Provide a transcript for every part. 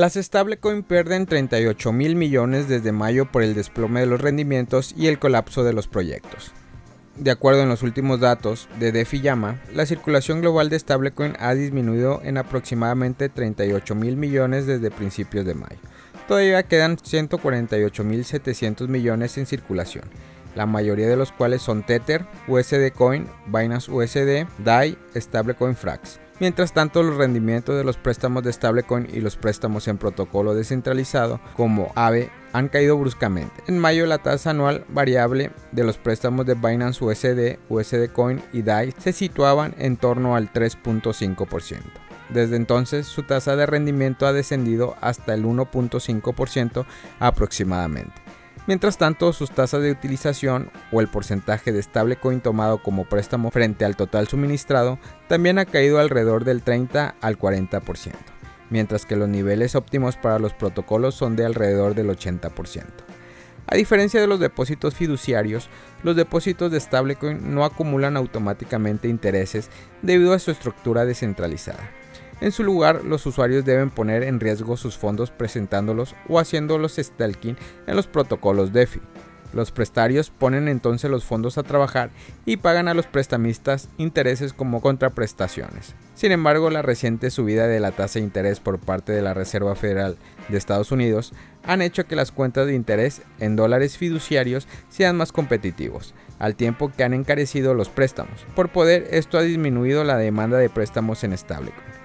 Las stablecoin pierden 38 mil millones desde mayo por el desplome de los rendimientos y el colapso de los proyectos. De acuerdo en los últimos datos de DeFi Llama, la circulación global de stablecoin ha disminuido en aproximadamente 38 mil millones desde principios de mayo. Todavía quedan 148 mil 700 millones en circulación, la mayoría de los cuales son Tether, USD Coin, Binance USD, DAI, Stablecoin Frax. Mientras tanto, los rendimientos de los préstamos de stablecoin y los préstamos en protocolo descentralizado como AVE han caído bruscamente. En mayo la tasa anual variable de los préstamos de Binance USD, USD Coin y DAI se situaban en torno al 3.5%. Desde entonces su tasa de rendimiento ha descendido hasta el 1.5% aproximadamente. Mientras tanto, sus tasas de utilización o el porcentaje de stablecoin tomado como préstamo frente al total suministrado también ha caído alrededor del 30 al 40%, mientras que los niveles óptimos para los protocolos son de alrededor del 80%. A diferencia de los depósitos fiduciarios, los depósitos de stablecoin no acumulan automáticamente intereses debido a su estructura descentralizada. En su lugar, los usuarios deben poner en riesgo sus fondos presentándolos o haciéndolos staking en los protocolos DeFi. Los prestarios ponen entonces los fondos a trabajar y pagan a los prestamistas intereses como contraprestaciones. Sin embargo, la reciente subida de la tasa de interés por parte de la Reserva Federal de Estados Unidos han hecho que las cuentas de interés en dólares fiduciarios sean más competitivos, al tiempo que han encarecido los préstamos. Por poder, esto ha disminuido la demanda de préstamos en stablecoin.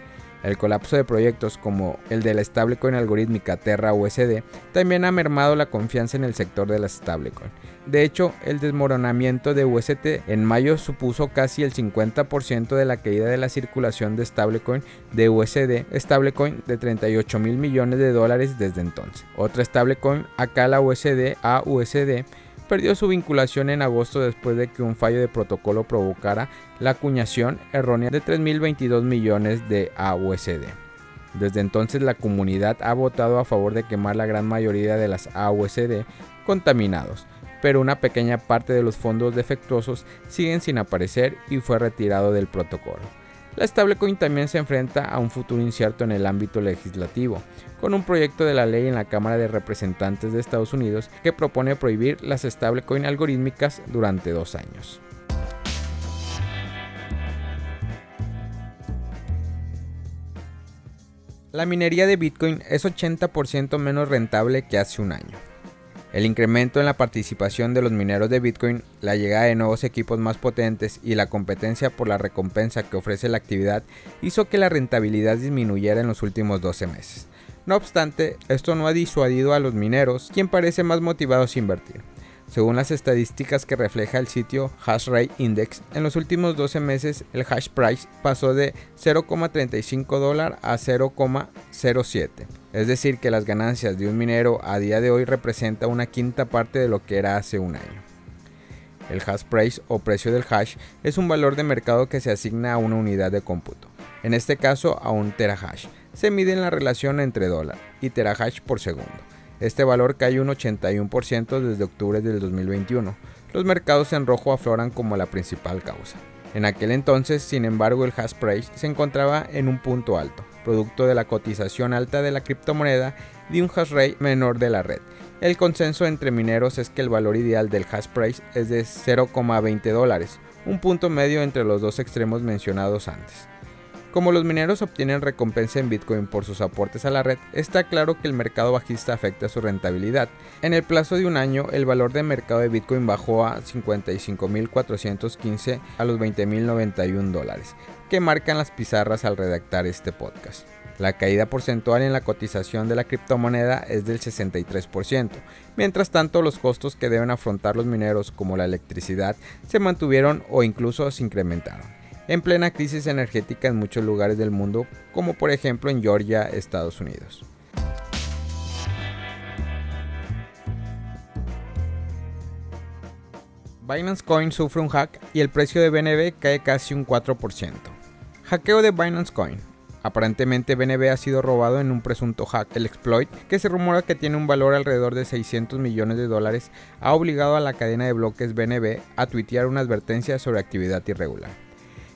El colapso de proyectos como el de la stablecoin algorítmica Terra USD también ha mermado la confianza en el sector de las stablecoin. De hecho, el desmoronamiento de UST en mayo supuso casi el 50% de la caída de la circulación de stablecoin de USD, stablecoin de 38 mil millones de dólares desde entonces. Otra stablecoin, Akala USD, AUSD, perdió su vinculación en agosto después de que un fallo de protocolo provocara la acuñación errónea de 3.022 millones de AUSD. Desde entonces la comunidad ha votado a favor de quemar la gran mayoría de las AUSD contaminados, pero una pequeña parte de los fondos defectuosos siguen sin aparecer y fue retirado del protocolo. La stablecoin también se enfrenta a un futuro incierto en el ámbito legislativo, con un proyecto de la ley en la Cámara de Representantes de Estados Unidos que propone prohibir las stablecoin algorítmicas durante dos años. La minería de Bitcoin es 80% menos rentable que hace un año. El incremento en la participación de los mineros de Bitcoin, la llegada de nuevos equipos más potentes y la competencia por la recompensa que ofrece la actividad hizo que la rentabilidad disminuyera en los últimos 12 meses. No obstante, esto no ha disuadido a los mineros, quien parece más motivados a invertir. Según las estadísticas que refleja el sitio Hashrate Index, en los últimos 12 meses el hash price pasó de 0,35 dólar a 0,07. Es decir, que las ganancias de un minero a día de hoy representa una quinta parte de lo que era hace un año. El hash price o precio del hash es un valor de mercado que se asigna a una unidad de cómputo, en este caso a un terahash. Se mide en la relación entre dólar y terahash por segundo. Este valor cae un 81% desde octubre del 2021. Los mercados en rojo afloran como la principal causa. En aquel entonces, sin embargo, el hash price se encontraba en un punto alto, producto de la cotización alta de la criptomoneda y un hash rate menor de la red. El consenso entre mineros es que el valor ideal del hash price es de 0,20 dólares, un punto medio entre los dos extremos mencionados antes. Como los mineros obtienen recompensa en Bitcoin por sus aportes a la red, está claro que el mercado bajista afecta su rentabilidad. En el plazo de un año, el valor de mercado de Bitcoin bajó a 55.415 a los 20.091 dólares, que marcan las pizarras al redactar este podcast. La caída porcentual en la cotización de la criptomoneda es del 63%. Mientras tanto, los costos que deben afrontar los mineros, como la electricidad, se mantuvieron o incluso se incrementaron en plena crisis energética en muchos lugares del mundo, como por ejemplo en Georgia, Estados Unidos. Binance Coin sufre un hack y el precio de BNB cae casi un 4%. Hackeo de Binance Coin. Aparentemente BNB ha sido robado en un presunto hack. El exploit, que se rumora que tiene un valor alrededor de 600 millones de dólares, ha obligado a la cadena de bloques BNB a tuitear una advertencia sobre actividad irregular.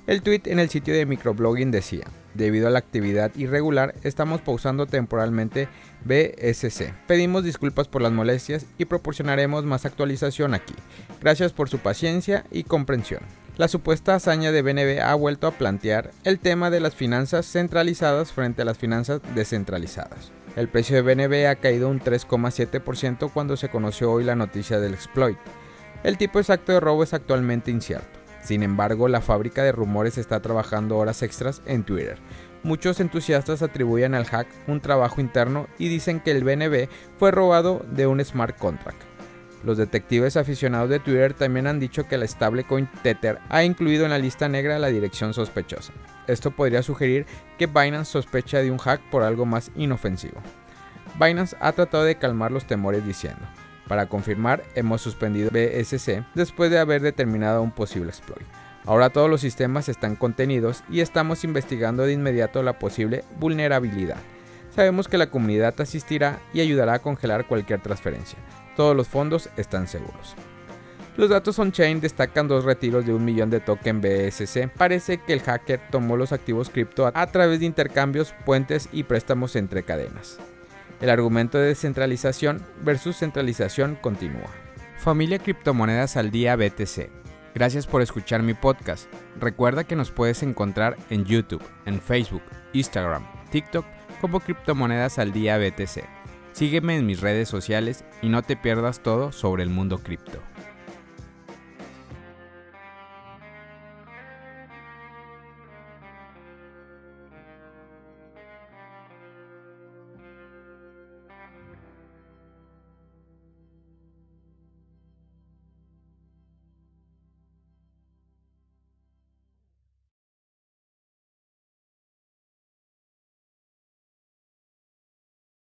El tweet en el sitio de microblogging decía, Debido a la actividad irregular, estamos pausando temporalmente BSC. Pedimos disculpas por las molestias y proporcionaremos más actualización aquí. Gracias por su paciencia y comprensión. La supuesta hazaña de BNB ha vuelto a plantear el tema de las finanzas centralizadas frente a las finanzas descentralizadas. El precio de BNB ha caído un 3,7% cuando se conoció hoy la noticia del exploit. El tipo exacto de robo es actualmente incierto. Sin embargo, la fábrica de rumores está trabajando horas extras en Twitter. Muchos entusiastas atribuyen al hack un trabajo interno y dicen que el BNB fue robado de un smart contract. Los detectives aficionados de Twitter también han dicho que la stablecoin Tether ha incluido en la lista negra la dirección sospechosa. Esto podría sugerir que Binance sospecha de un hack por algo más inofensivo. Binance ha tratado de calmar los temores diciendo, para confirmar, hemos suspendido BSC después de haber determinado un posible exploit. Ahora todos los sistemas están contenidos y estamos investigando de inmediato la posible vulnerabilidad. Sabemos que la comunidad asistirá y ayudará a congelar cualquier transferencia. Todos los fondos están seguros. Los datos on-chain destacan dos retiros de un millón de token BSC. Parece que el hacker tomó los activos cripto a través de intercambios, puentes y préstamos entre cadenas. El argumento de descentralización versus centralización continúa. Familia Criptomonedas al Día BTC. Gracias por escuchar mi podcast. Recuerda que nos puedes encontrar en YouTube, en Facebook, Instagram, TikTok como Criptomonedas al Día BTC. Sígueme en mis redes sociales y no te pierdas todo sobre el mundo cripto.